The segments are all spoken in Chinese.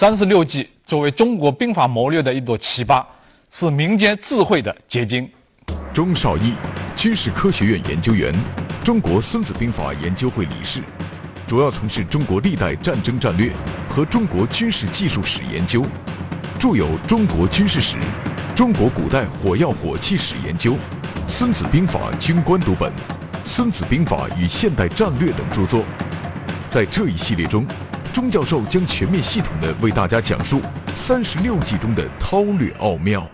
三十六计作为中国兵法谋略的一朵奇葩，是民间智慧的结晶。钟绍义。军事科学院研究员，中国孙子兵法研究会理事，主要从事中国历代战争战略和中国军事技术史研究，著有《中国军事史》《中国古代火药火器史研究》《孙子兵法军官读本》《孙子兵法与现代战略》等著作。在这一系列中，钟教授将全面系统地为大家讲述三十六计中的韬略奥妙。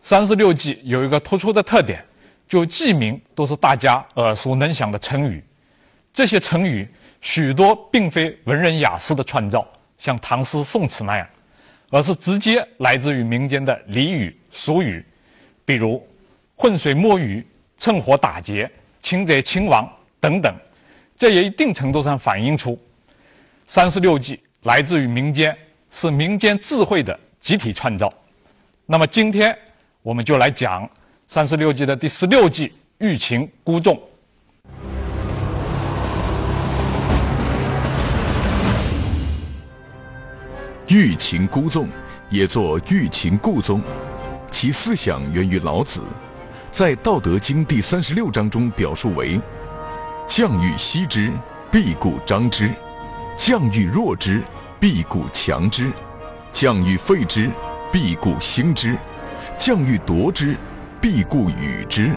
三十六计有一个突出的特点。就记名都是大家耳熟能详的成语，这些成语许多并非文人雅士的创造，像唐诗宋词那样，而是直接来自于民间的俚语俗语，比如“浑水摸鱼”“趁火打劫”“擒贼擒王”等等，这也一定程度上反映出三十六计来自于民间，是民间智慧的集体创造。那么今天我们就来讲。三十六计的第十六计欲擒故纵。欲擒故纵，也作欲擒故纵，其思想源于老子，在《道德经》第三十六章中表述为：“将欲歙之，必固张之；将欲弱之，必固强之；将欲废之，必固兴之；将欲夺之。”必固与之，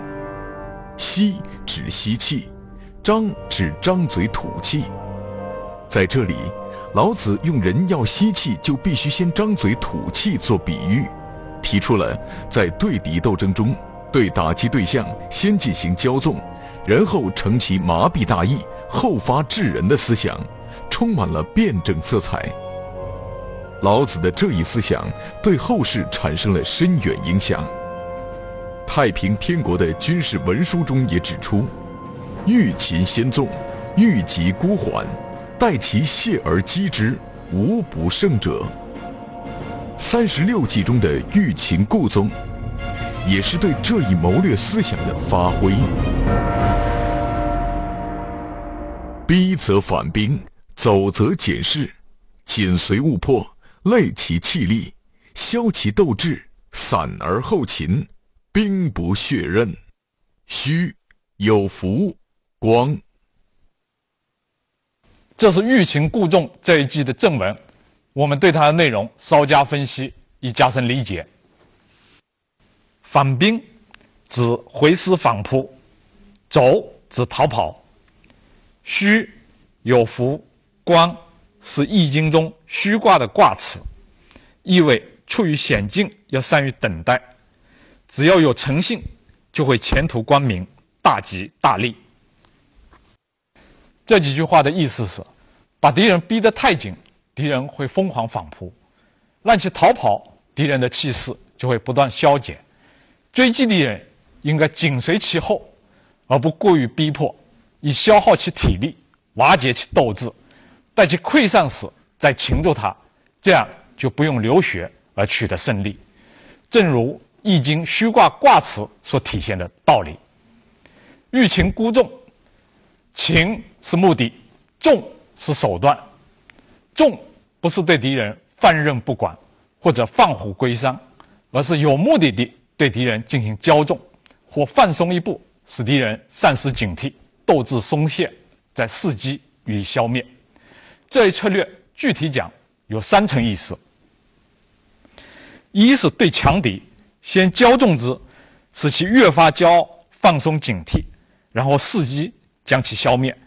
吸指吸气，张指张嘴吐气。在这里，老子用人要吸气就必须先张嘴吐气做比喻，提出了在对敌斗争中，对打击对象先进行骄纵，然后乘其麻痹大意，后发制人的思想，充满了辩证色彩。老子的这一思想对后世产生了深远影响。太平天国的军事文书中也指出：“欲擒先纵，欲急孤缓，待其懈而击之，无不胜者。”三十六计中的欲擒故纵，也是对这一谋略思想的发挥。逼则反兵，走则减势，紧随勿迫，累其气力，消其斗志，散而后擒。兵不血刃，虚有福光。这是欲擒故纵这一计的正文，我们对它的内容稍加分析，以加深理解。反兵指回师反扑，走指逃跑。虚有福光是易经中虚卦的卦辞，意味处于险境要善于等待。只要有诚信，就会前途光明、大吉大利。这几句话的意思是：把敌人逼得太紧，敌人会疯狂反扑；让其逃跑，敌人的气势就会不断消减。追击敌人应该紧随其后，而不过于逼迫，以消耗其体力、瓦解其斗志，待其溃散时再擒住他，这样就不用流血而取得胜利。正如。《易经》虚卦卦辞所体现的道理：欲擒故纵，擒是目的，纵是手段。纵不是对敌人放任不管或者放虎归山，而是有目的地对敌人进行骄纵，或放松一步，使敌人丧失警惕，斗志松懈，再伺机予以消灭。这一策略具体讲有三层意思：一是对强敌先骄纵之，使其越发骄傲，放松警惕，然后伺机将其消灭。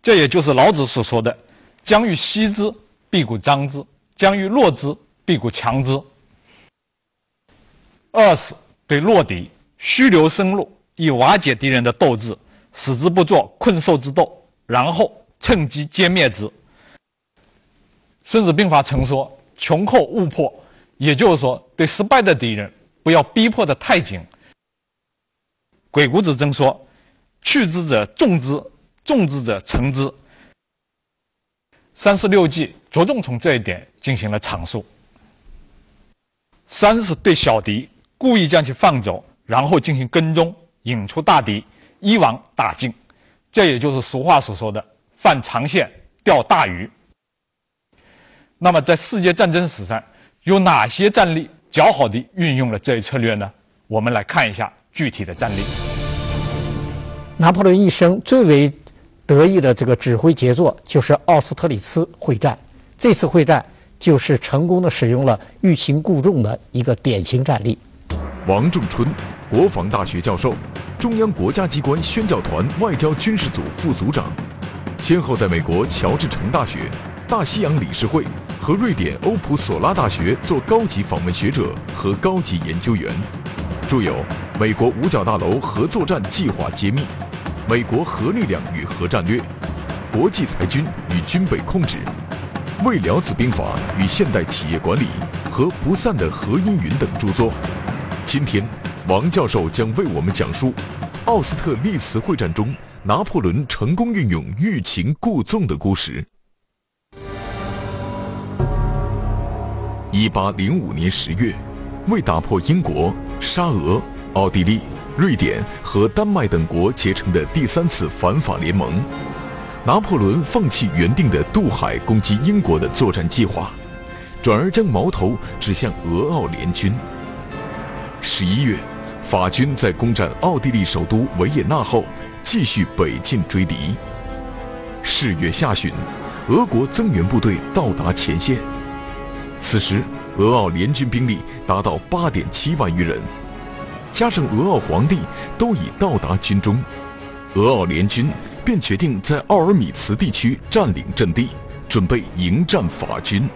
这也就是老子所说的“将欲歙之，必固张之；将欲弱之，必固强之。”二是对弱敌虚留生路，以瓦解敌人的斗志，使之不作困兽之斗，然后趁机歼灭之。《孙子兵法》曾说：“穷寇勿迫。”也就是说，对失败的敌人不要逼迫的太紧。鬼谷子曾说：“去之者众之，众之者成之。”三十六计着重从这一点进行了阐述。三是对小敌故意将其放走，然后进行跟踪，引出大敌，一网打尽。这也就是俗话所说的“放长线钓大鱼”。那么，在世界战争史上，有哪些战例较好地运用了这一策略呢？我们来看一下具体的战例。拿破仑一生最为得意的这个指挥杰作就是奥斯特里茨会战。这次会战就是成功的使用了欲擒故纵的一个典型战例。王仲春，国防大学教授，中央国家机关宣教团外交军事组副组长，先后在美国乔治城大学。大西洋理事会和瑞典欧普索拉大学做高级访问学者和高级研究员，著有《美国五角大楼核作战计划揭秘》《美国核力量与核战略》《国际裁军与军备控制》《未了子兵法与现代企业管理》和《不散的核阴云》等著作。今天，王教授将为我们讲述奥斯特利茨会战中拿破仑成功运用欲擒故纵的故事。一八零五年十月，为打破英国、沙俄、奥地利、瑞典和丹麦等国结成的第三次反法联盟，拿破仑放弃原定的渡海攻击英国的作战计划，转而将矛头指向俄奥联军。十一月，法军在攻占奥地利首都维也纳后，继续北进追敌。十月下旬，俄国增援部队到达前线。此时，俄奥联军兵力达到八点七万余人，加上俄奥皇帝都已到达军中，俄奥联军便决定在奥尔米茨地区占领阵地，准备迎战法军。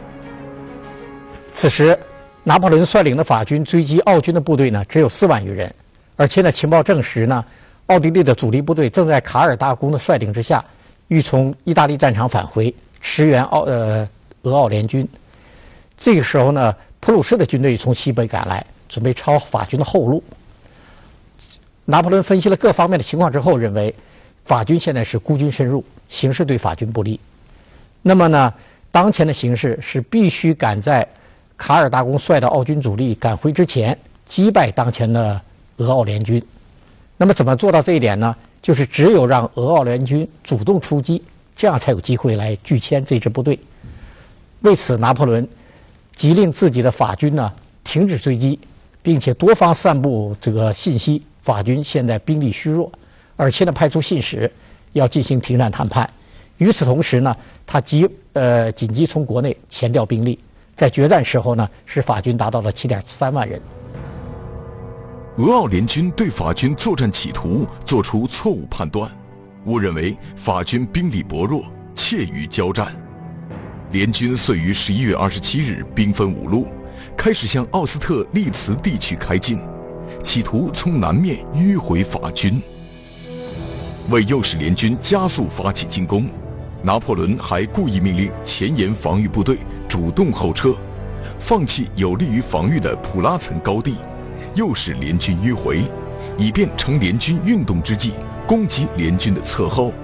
此时，拿破仑率领的法军追击奥军的部队呢，只有四万余人，而且呢，情报证实呢，奥地利的主力部队正在卡尔大公的率领之下，欲从意大利战场返回，驰援奥呃俄奥联军。这个时候呢，普鲁士的军队从西北赶来，准备抄法军的后路。拿破仑分析了各方面的情况之后，认为法军现在是孤军深入，形势对法军不利。那么呢，当前的形势是必须赶在卡尔大公率的奥军主力赶回之前击败当前的俄奥联军。那么怎么做到这一点呢？就是只有让俄奥联军主动出击，这样才有机会来拒歼这支部队。为此，拿破仑。急令自己的法军呢停止追击，并且多方散布这个信息：法军现在兵力虚弱，而且呢派出信使要进行停战谈判。与此同时呢，他急呃紧急从国内前调兵力，在决战时候呢，使法军达到了七点三万人。俄奥联军对法军作战企图做出错误判断，误认为法军兵力薄弱，怯于交战。联军遂于十一月二十七日兵分五路，开始向奥斯特利茨地区开进，企图从南面迂回法军。为诱使联军加速发起进攻，拿破仑还故意命令前沿防御部队主动后撤，放弃有利于防御的普拉岑高地，诱使联军迂回，以便乘联军运动之际攻击联军的侧后。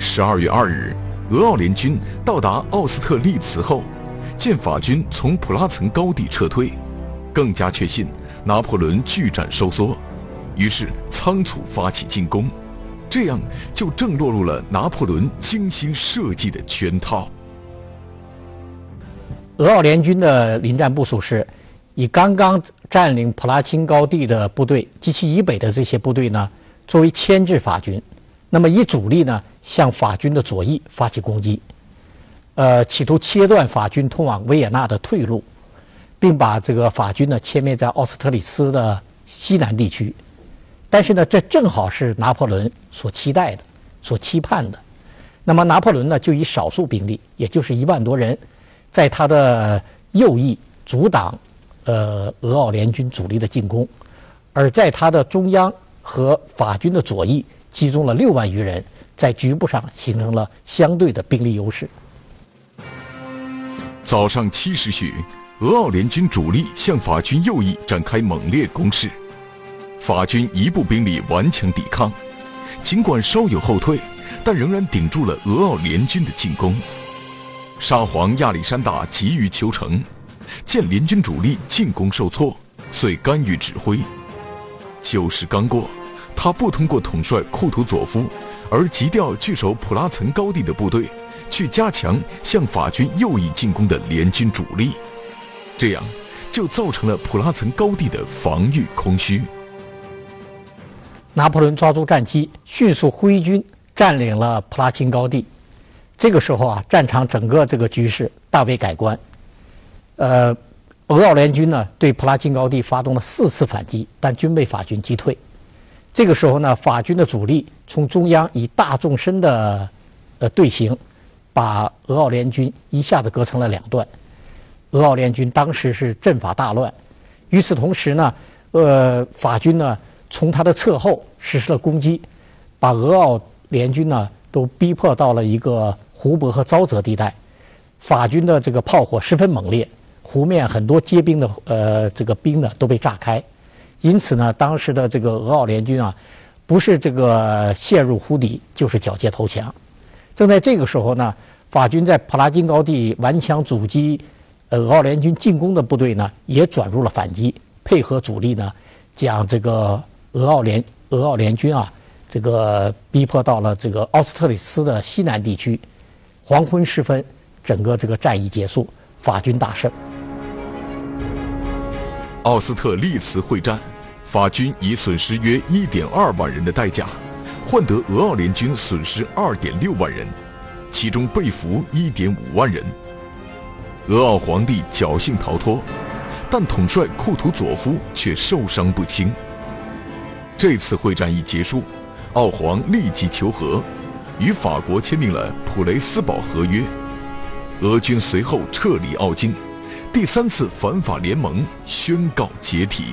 十二月二日。俄奥联军到达奥斯特利茨后，见法军从普拉岑高地撤退，更加确信拿破仑拒战收缩，于是仓促发起进攻，这样就正落入了拿破仑精心设计的圈套。俄奥联军的临战部署是，以刚刚占领普拉钦高地的部队及其以北的这些部队呢，作为牵制法军。那么以主力呢向法军的左翼发起攻击，呃，企图切断法军通往维也纳的退路。并把这个法军呢歼灭在奥斯特里斯的西南地区。但是呢，这正好是拿破仑所期待的、所期盼的。那么拿破仑呢，就以少数兵力，也就是一万多人，在他的右翼阻挡呃俄奥联军主力的进攻，而在他的中央和法军的左翼集中了六万余人，在局部上形成了相对的兵力优势。早上七时许，俄奥联军主力向法军右翼展开猛烈攻势，法军一部兵力顽强抵抗，尽管稍有后退。但仍然顶住了俄奥联军的进攻。沙皇亚历山大急于求成，见联军主力进攻受挫，遂干预指挥。九时刚过，他不通过统帅库图佐夫，而急调据守普拉岑高地的部队，去加强向法军右翼进攻的联军主力，这样就造成了普拉岑高地的防御空虚。拿破仑抓住战机，迅速挥军。占领了普拉钦高地，这个时候啊，战场整个这个局势大为改观。呃，俄奥联军呢对普拉钦高地发动了四次反击，但均被法军击退。这个时候呢，法军的主力从中央以大纵深的呃队形，把俄奥联军一下子隔成了两段。俄奥联军当时是阵法大乱。与此同时呢，呃，法军呢从他的侧后实施了攻击，把俄奥。联军呢都逼迫到了一个湖泊和沼泽地带，法军的这个炮火十分猛烈，湖面很多结冰的呃这个冰呢都被炸开，因此呢当时的这个俄奥联军啊，不是这个陷入湖底，就是缴械投降。正在这个时候呢，法军在普拉金高地顽强阻击呃俄奥联军进攻的部队呢，也转入了反击，配合主力呢，将这个俄奥联俄奥联军啊。这个逼迫到了这个奥斯特里斯的西南地区，黄昏时分，整个这个战役结束，法军大胜。奥斯特利茨会战，法军以损失约一点二万人的代价，换得俄奥联军损失二点六万人，其中被俘一点五万人。俄奥皇帝侥幸逃脱，但统帅库图佐夫却受伤不轻。这次会战一结束。奥皇立即求和，与法国签订了普雷斯堡合约。俄军随后撤离奥京，第三次反法联盟宣告解体。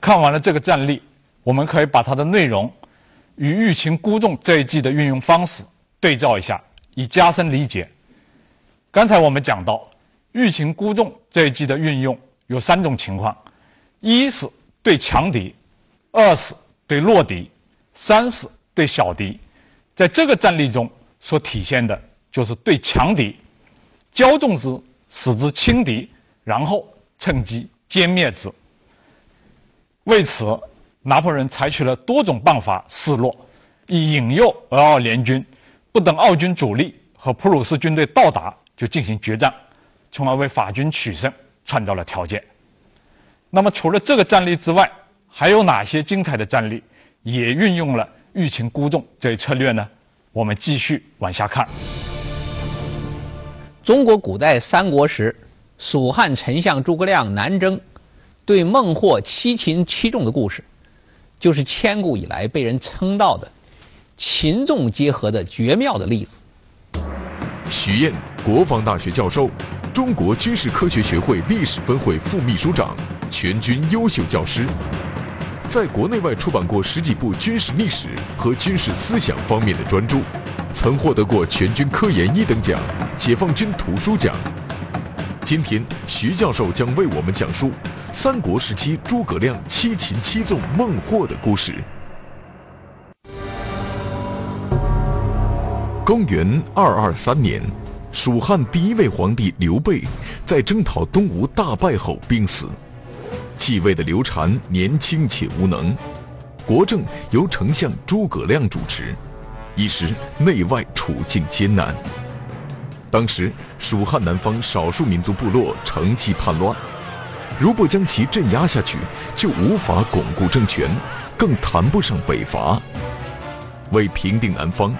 看完了这个战例，我们可以把它的内容与《欲擒故纵》这一计的运用方式对照一下，以加深理解。刚才我们讲到《欲擒故纵》这一计的运用。有三种情况：一是对强敌，二是对弱敌，三是对小敌。在这个战例中所体现的就是对强敌，骄纵之，使之轻敌，然后趁机歼灭之。为此，拿破仑采取了多种办法示弱，以引诱俄奥联军不等奥军主力和普鲁士军队到达就进行决战，从而为法军取胜。创造了条件。那么，除了这个战例之外，还有哪些精彩的战例也运用了欲擒故纵这一策略呢？我们继续往下看。中国古代三国时，蜀汉丞相诸葛亮南征，对孟获七擒七纵的故事，就是千古以来被人称道的擒纵结合的绝妙的例子。徐燕，国防大学教授。中国军事科学学会历史分会副秘书长，全军优秀教师，在国内外出版过十几部军事历史和军事思想方面的专著，曾获得过全军科研一等奖、解放军图书奖。今天，徐教授将为我们讲述三国时期诸葛亮七擒七纵孟获的故事。公元二二三年。蜀汉第一位皇帝刘备在征讨东吴大败后病死，继位的刘禅年轻且无能，国政由丞相诸葛亮主持，一时内外处境艰难。当时蜀汉南方少数民族部落乘机叛乱，如不将其镇压下去，就无法巩固政权，更谈不上北伐。为平定南方，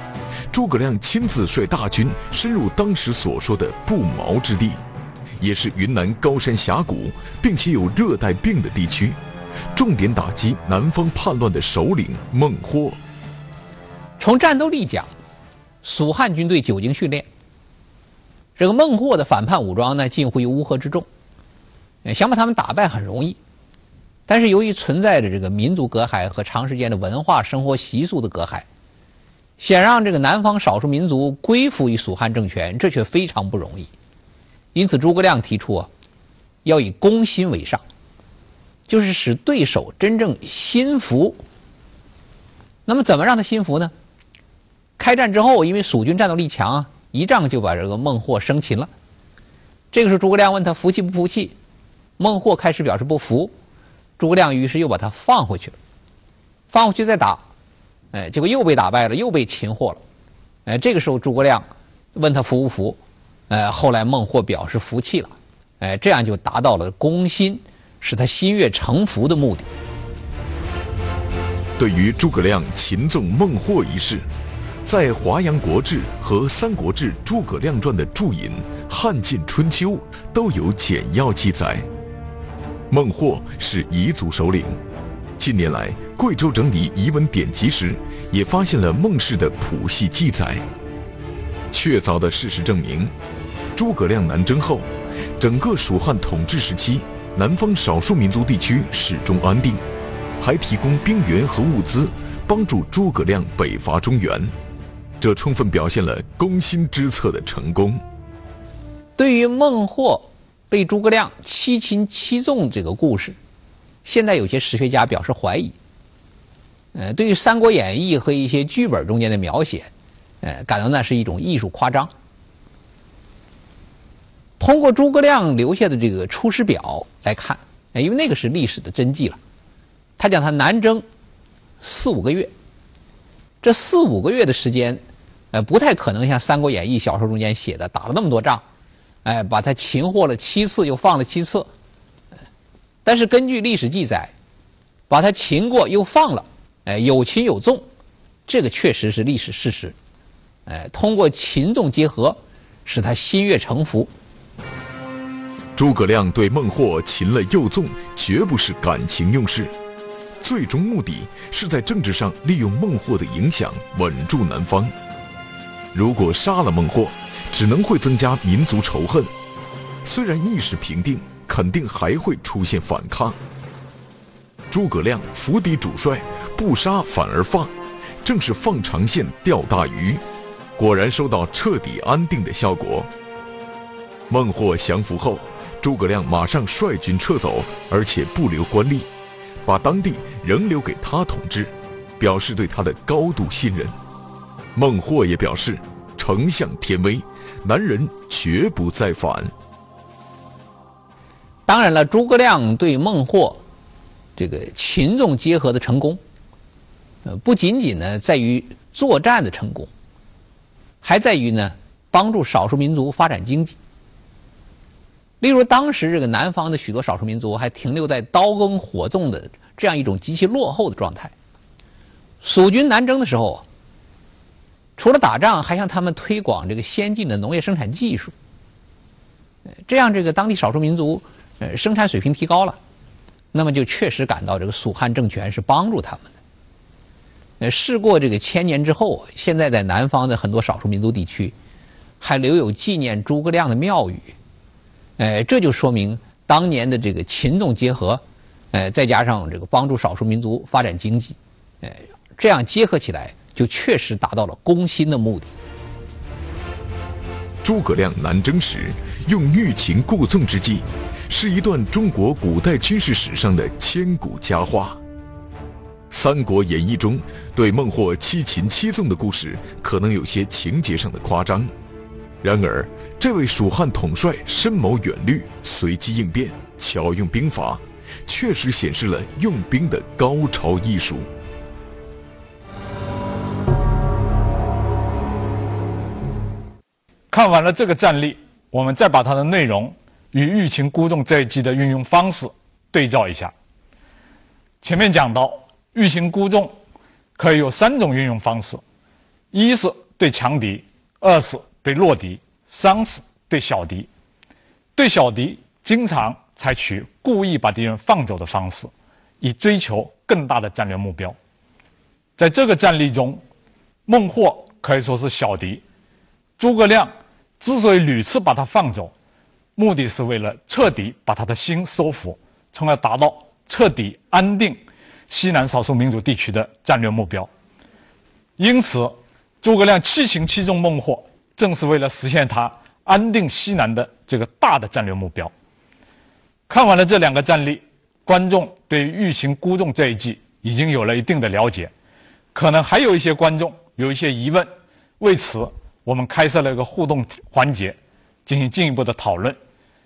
诸葛亮亲自率大军深入当时所说的不毛之地，也是云南高山峡谷并且有热带病的地区，重点打击南方叛乱的首领孟获。从战斗力讲，蜀汉军队久经训练，这个孟获的反叛武装呢近乎于乌合之众，想把他们打败很容易。但是由于存在着这个民族隔阂和长时间的文化生活习俗的隔阂，想让这个南方少数民族归附于蜀汉政权，这却非常不容易。因此，诸葛亮提出啊，要以攻心为上，就是使对手真正心服。那么，怎么让他心服呢？开战之后，因为蜀军战斗力强啊，一仗就把这个孟获生擒了。这个时候，诸葛亮问他服气不服气？孟获开始表示不服。诸葛亮于是又把他放回去了，放回去再打，哎，结果又被打败了，又被擒获了，哎，这个时候诸葛亮问他服不服？哎，后来孟获表示服气了，哎，这样就达到了攻心，使他心悦诚服的目的。对于诸葛亮擒纵孟获一事，在《华阳国志》和《三国志·诸葛亮传》的注引《汉晋春秋》都有简要记载。孟获是彝族首领。近年来，贵州整理彝文典籍时，也发现了孟氏的谱系记载。确凿的事实证明，诸葛亮南征后，整个蜀汉统治时期，南方少数民族地区始终安定，还提供兵源和物资，帮助诸葛亮北伐中原。这充分表现了攻心之策的成功。对于孟获。被诸葛亮七擒七纵这个故事，现在有些史学家表示怀疑。呃，对于《三国演义》和一些剧本中间的描写，呃，感到那是一种艺术夸张。通过诸葛亮留下的这个《出师表》来看，因为那个是历史的真迹了。他讲他南征四五个月，这四五个月的时间，呃，不太可能像《三国演义》小说中间写的打了那么多仗。哎，把他擒获了七次，又放了七次。但是根据历史记载，把他擒过又放了，哎，有擒有纵，这个确实是历史事实。哎，通过擒纵结合，使他心悦诚服。诸葛亮对孟获擒了又纵，绝不是感情用事，最终目的是在政治上利用孟获的影响，稳住南方。如果杀了孟获，只能会增加民族仇恨，虽然一时平定，肯定还会出现反抗。诸葛亮伏敌主帅，不杀反而放，正是放长线钓大鱼，果然收到彻底安定的效果。孟获降服后，诸葛亮马上率军撤走，而且不留官吏，把当地仍留给他统治，表示对他的高度信任。孟获也表示，丞相天威。男人绝不再反。当然了，诸葛亮对孟获这个群众结合的成功，呃，不仅仅呢在于作战的成功，还在于呢帮助少数民族发展经济。例如，当时这个南方的许多少数民族还停留在刀耕火种的这样一种极其落后的状态。蜀军南征的时候。除了打仗，还向他们推广这个先进的农业生产技术，这样这个当地少数民族呃生产水平提高了，那么就确实感到这个蜀汉政权是帮助他们的。呃，事过这个千年之后，现在在南方的很多少数民族地区，还留有纪念诸葛亮的庙宇，呃，这就说明当年的这个秦纵结合，呃，再加上这个帮助少数民族发展经济，呃，这样结合起来。就确实达到了攻心的目的。诸葛亮南征时用欲擒故纵之计，是一段中国古代军事史上的千古佳话。《三国演义》中对孟获七擒七纵的故事，可能有些情节上的夸张。然而，这位蜀汉统帅深谋远虑、随机应变、巧用兵法，确实显示了用兵的高超艺术。看完了这个战例，我们再把它的内容与欲擒故纵这一计的运用方式对照一下。前面讲到，欲擒故纵可以有三种运用方式：一是对强敌，二是对弱敌，三是对小敌。对小敌，经常采取故意把敌人放走的方式，以追求更大的战略目标。在这个战例中，孟获可以说是小敌，诸葛亮之所以屡次把他放走，目的是为了彻底把他的心收服，从而达到彻底安定。西南少数民族地区的战略目标，因此，诸葛亮七擒七纵孟获，正是为了实现他安定西南的这个大的战略目标。看完了这两个战例，观众对欲擒故纵这一计已经有了一定的了解，可能还有一些观众有一些疑问，为此我们开设了一个互动环节，进行进一步的讨论。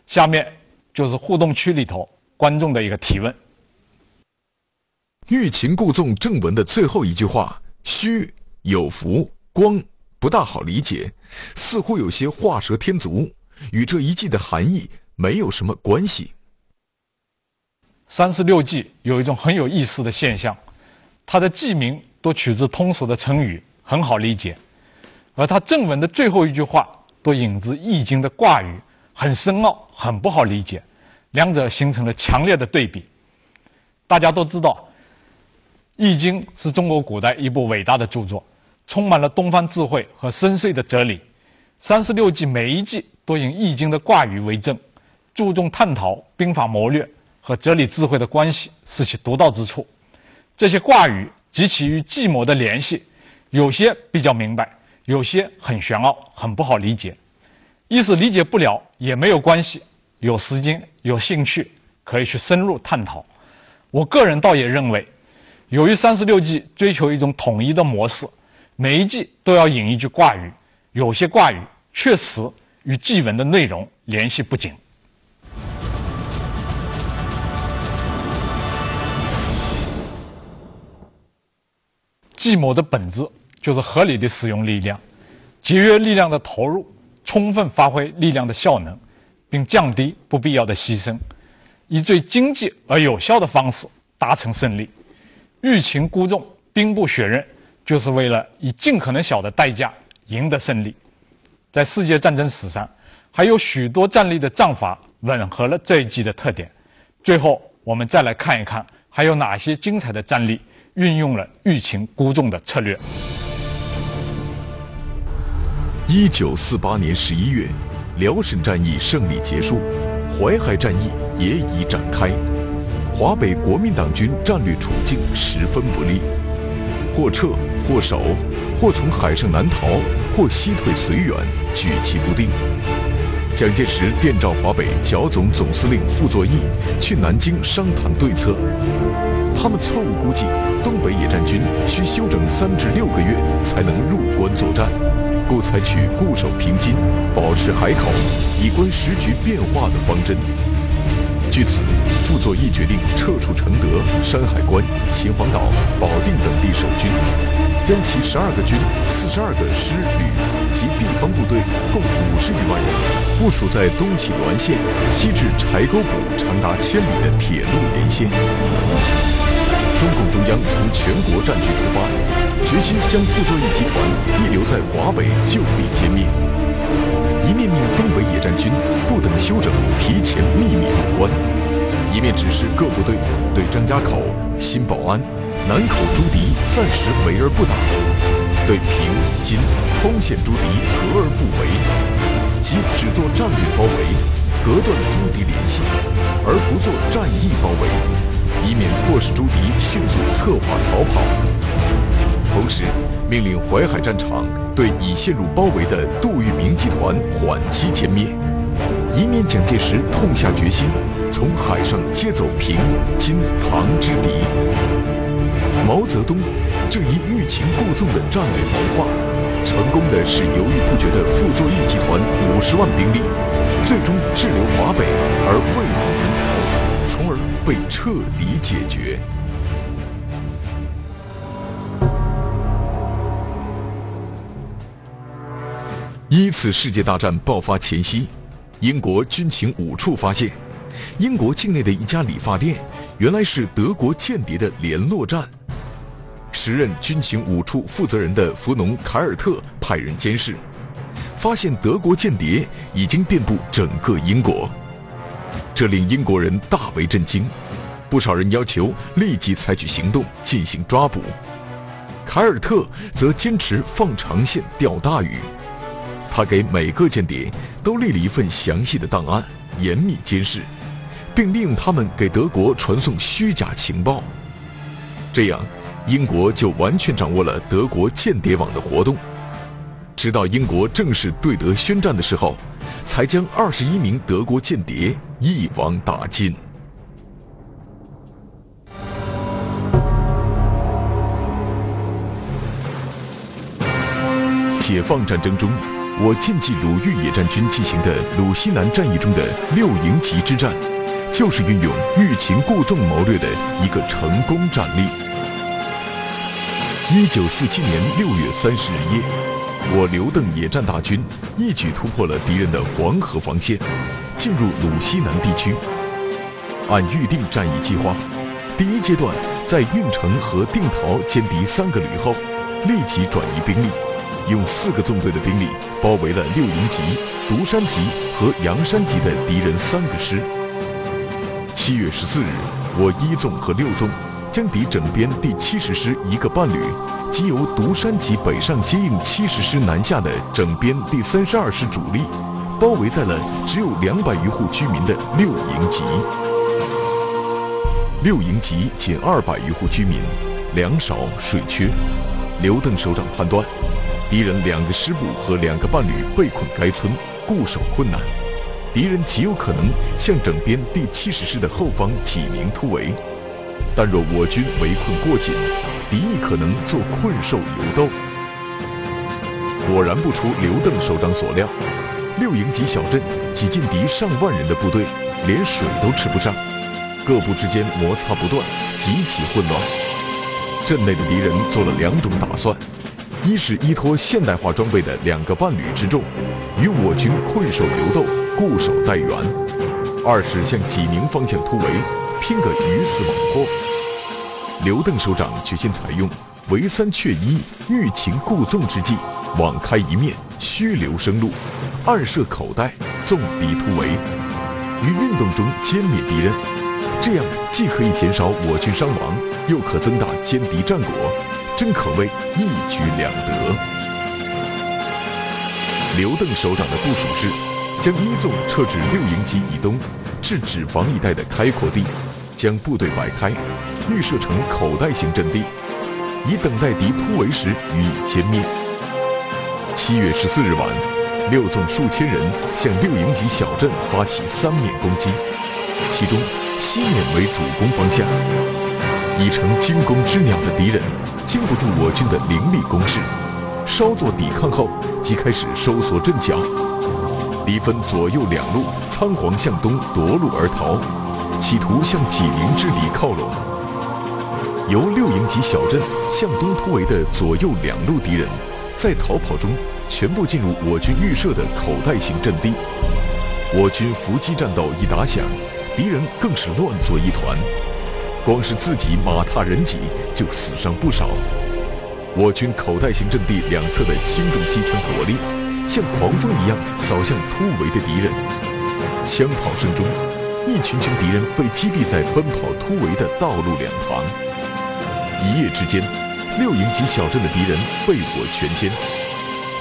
下面就是互动区里头观众的一个提问。欲擒故纵正文的最后一句话“虚有福光”不大好理解，似乎有些画蛇添足，与这一计的含义没有什么关系。三十六计有一种很有意思的现象，它的计名都取自通俗的成语，很好理解；而它正文的最后一句话都引自《易经》的卦语，很深奥，很不好理解，两者形成了强烈的对比。大家都知道。《易经》是中国古代一部伟大的著作，充满了东方智慧和深邃的哲理。三十六计每一计都以《易经》的卦语为证，注重探讨兵法谋略和哲理智慧的关系是其独到之处。这些卦语及其与计谋的联系，有些比较明白，有些很玄奥，很不好理解。一是理解不了也没有关系，有时间有兴趣可以去深入探讨。我个人倒也认为。由于三十六计追求一种统一的模式，每一计都要引一句卦语，有些卦语确实与计文的内容联系不紧。计谋的本质就是合理的使用力量，节约力量的投入，充分发挥力量的效能，并降低不必要的牺牲，以最经济而有效的方式达成胜利。欲擒故纵、兵不血刃，就是为了以尽可能小的代价赢得胜利。在世界战争史上，还有许多战例的战法吻合了这一计的特点。最后，我们再来看一看，还有哪些精彩的战例运用了欲擒故纵的策略。一九四八年十一月，辽沈战役胜利结束，淮海战役也已展开。华北国民党军战略处境十分不利，或撤或守，或从海上南逃，或西退绥远，举棋不定。蒋介石电召华北剿总总司令傅作义去南京商谈对策。他们错误估计东北野战军需休整三至六个月才能入关作战，故采取固守平津、保持海口，以观时局变化的方针。据此，傅作义决定撤出承德、山海关、秦皇岛、保定等地守军，将其十二个军、四十二个师旅及地方部队共五十余万人部署在东起滦县、西至柴沟堡长达千里的铁路沿线。中共中央从全国战局出发，决心将傅作义集团一留在华北就地歼灭。一面命东北野战军不等休整，提前秘密入关；一面指示各部队对张家口、新保安、南口诸敌暂时围而不打，对平津通县诸敌隔而不为，即只做战略包围，隔断诸敌联系，而不做战役包围，以免迫使诸敌迅速策划逃跑。同时，命令淮海战场对已陷入包围的杜聿明集团缓期歼灭，以免蒋介石痛下决心从海上接走平津唐之敌。毛泽东这一欲擒故纵的战略谋划，成功的使犹豫不决的傅作义集团五十万兵力，最终滞留华北而未能人逃，从而被彻底解决。第一次世界大战爆发前夕，英国军情五处发现，英国境内的一家理发店原来是德国间谍的联络站。时任军情五处负责人的弗农·凯尔特派人监视，发现德国间谍已经遍布整个英国，这令英国人大为震惊。不少人要求立即采取行动进行抓捕，凯尔特则坚持放长线钓大鱼。他给每个间谍都立了一份详细的档案，严密监视，并利用他们给德国传送虚假情报。这样，英国就完全掌握了德国间谍网的活动。直到英国正式对德宣战的时候，才将二十一名德国间谍一网打尽。解放战争中，我见记鲁豫野战军进行的鲁西南战役中的六营级之战，就是运用欲擒故纵谋略的一个成功战例。一九四七年六月三十日夜，我刘邓野战大军一举突破了敌人的黄河防线，进入鲁西南地区。按预定战役计划，第一阶段在运城和定陶歼敌三个旅后，立即转移兵力。用四个纵队的兵力包围了六营级、独山级和阳山级的敌人三个师。七月十四日，我一纵和六纵将敌整编第七十师一个半旅及由独山级北上接应七十师南下的整编第三十二师主力，包围在了只有两百余户居民的六营级。六营级仅二百余户居民，粮少水缺，刘邓首长判断。敌人两个师部和两个半旅被困该村，固守困难，敌人极有可能向整编第七十师的后方济宁突围。但若我军围困过紧，敌意可能做困兽犹斗。果然不出刘邓首长所料，六营级小镇挤进敌上万人的部队，连水都吃不上，各部之间摩擦不断，极其混乱。镇内的敌人做了两种打算。一是依托现代化装备的两个半旅之众，与我军困守流斗，固守待援；二是向济宁方向突围，拼个鱼死网破。刘邓首长决心采用围三却一、欲擒故纵之计，网开一面，虚留生路，暗设口袋，纵敌突围，于运动中歼灭敌人。这样既可以减少我军伤亡，又可增大歼敌战果。真可谓一举两得。刘邓首长的部署是，将一纵撤至六营级以东，至纸坊一带的开阔地，将部队摆开，预设成口袋型阵地，以等待敌突围时予以歼灭。七月十四日晚，六纵数千人向六营级小镇发起三面攻击，其中西面为主攻方向，已成惊弓之鸟的敌人。经不住我军的凌厉攻势，稍作抵抗后，即开始收缩阵脚。敌分左右两路仓皇向东夺路而逃，企图向济宁之敌靠拢。由六营级小镇向东突围的左右两路敌人，在逃跑中全部进入我军预设的口袋型阵地。我军伏击战斗一打响，敌人更是乱作一团。光是自己马踏人挤就死伤不少。我军口袋型阵地两侧的轻重机枪火力，像狂风一样扫向突围的敌人。枪炮声中，一群群敌人被击毙在奔跑突围的道路两旁。一夜之间，六营及小镇的敌人被我全歼，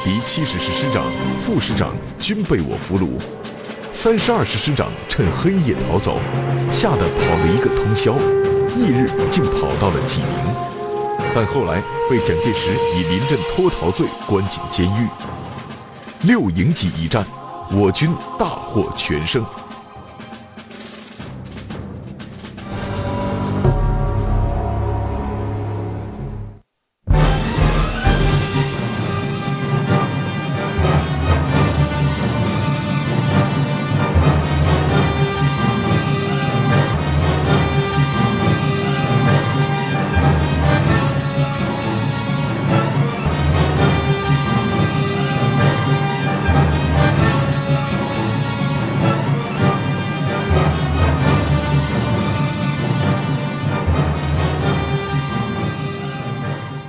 敌七十师师长、副师长均被我俘虏。三十二师师长趁黑夜逃走，吓得跑了一个通宵。翌日竟跑到了济宁，但后来被蒋介石以临阵脱逃罪关进监狱。六营起义战，我军大获全胜。